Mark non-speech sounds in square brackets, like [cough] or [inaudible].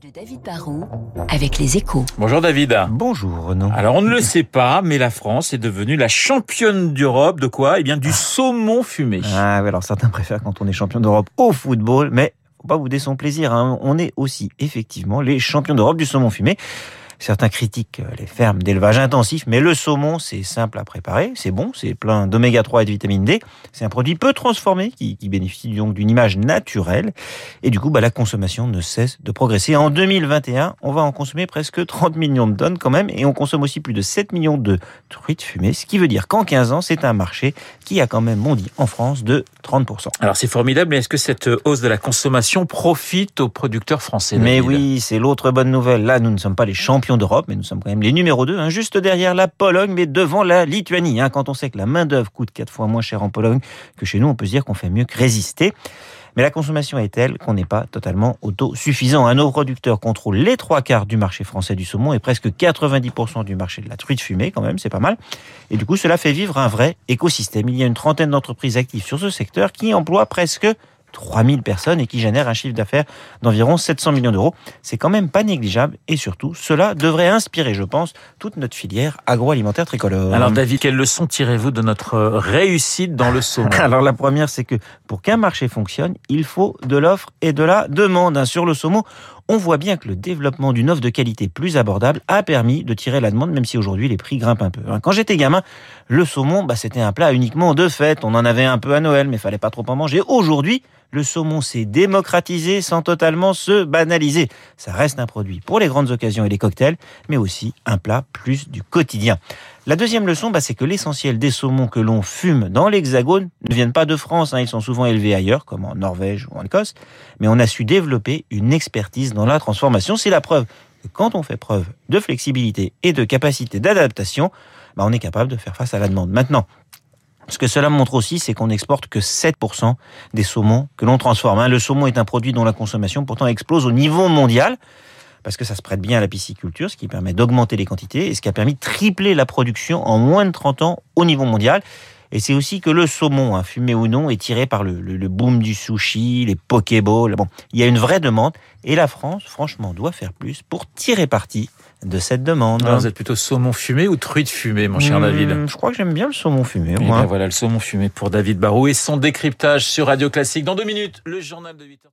de David Barrault avec les échos. Bonjour David. Bonjour Renaud. Alors on ne le sait pas, mais la France est devenue la championne d'Europe de quoi? Eh bien du saumon fumé. Ah oui, alors certains préfèrent quand on est champion d'Europe au football, mais faut pas vous bouder son plaisir. Hein. On est aussi effectivement les champions d'Europe du saumon fumé. Certains critiquent euh, les fermes d'élevage intensif, mais le saumon, c'est simple à préparer, c'est bon, c'est plein d'oméga 3 et de vitamine D. C'est un produit peu transformé qui, qui, bénéficie donc d'une image naturelle. Et du coup, bah, la consommation ne cesse de progresser. En 2021, on va en consommer presque 30 millions de tonnes quand même, et on consomme aussi plus de 7 millions de truites fumées, ce qui veut dire qu'en 15 ans, c'est un marché qui a quand même bondi en France de 30%. Alors c'est formidable, mais est-ce que cette hausse de la consommation profite aux producteurs français Mais oui, c'est l'autre bonne nouvelle. Là, nous ne sommes pas les champions d'Europe, mais nous sommes quand même les numéros 2, hein, juste derrière la Pologne, mais devant la Lituanie. Hein. Quand on sait que la main-d'œuvre coûte quatre fois moins cher en Pologne que chez nous, on peut se dire qu'on fait mieux que résister. Mais la consommation est telle qu'on n'est pas totalement autosuffisant. Un nos producteurs contrôlent les trois quarts du marché français du saumon et presque 90% du marché de la truite fumée, quand même, c'est pas mal. Et du coup, cela fait vivre un vrai écosystème. Il y a une trentaine d'entreprises actives sur ce secteur qui emploient presque 3000 personnes et qui génèrent un chiffre d'affaires d'environ 700 millions d'euros. C'est quand même pas négligeable et surtout, cela devrait inspirer, je pense, toute notre filière agroalimentaire tricolore. Alors David, quelle leçon tirez-vous de notre réussite dans le saumon [laughs] Alors la première, c'est que pour qu'un marché fonctionne, il faut de l'offre et de la demande. Sur le saumon, on voit bien que le développement d'une offre de qualité plus abordable a permis de tirer la demande, même si aujourd'hui les prix grimpent un peu. Hein. Quand j'étais gamin, le saumon, bah, c'était un plat uniquement de fête. On en avait un peu à Noël, mais fallait pas trop en manger. Aujourd'hui, le saumon s'est démocratisé sans totalement se banaliser. Ça reste un produit pour les grandes occasions et les cocktails, mais aussi un plat plus du quotidien. La deuxième leçon, bah, c'est que l'essentiel des saumons que l'on fume dans l'Hexagone ne viennent pas de France. Hein. Ils sont souvent élevés ailleurs, comme en Norvège ou en Écosse. Mais on a su développer une expertise dans la transformation. C'est la preuve que quand on fait preuve de flexibilité et de capacité d'adaptation, bah, on est capable de faire face à la demande. Maintenant, ce que cela montre aussi, c'est qu'on n'exporte que 7% des saumons que l'on transforme. Hein. Le saumon est un produit dont la consommation pourtant explose au niveau mondial parce que ça se prête bien à la pisciculture, ce qui permet d'augmenter les quantités et ce qui a permis de tripler la production en moins de 30 ans au niveau mondial. Et c'est aussi que le saumon, hein, fumé ou non, est tiré par le, le, le, boom du sushi, les pokéballs. Bon, il y a une vraie demande et la France, franchement, doit faire plus pour tirer parti de cette demande. Alors, vous êtes plutôt saumon fumé ou truite fumée, mon cher mmh, David Je crois que j'aime bien le saumon fumé. Et bien voilà, le saumon fumé pour David Barou et son décryptage sur Radio Classique. Dans deux minutes, le journal de 8 heures.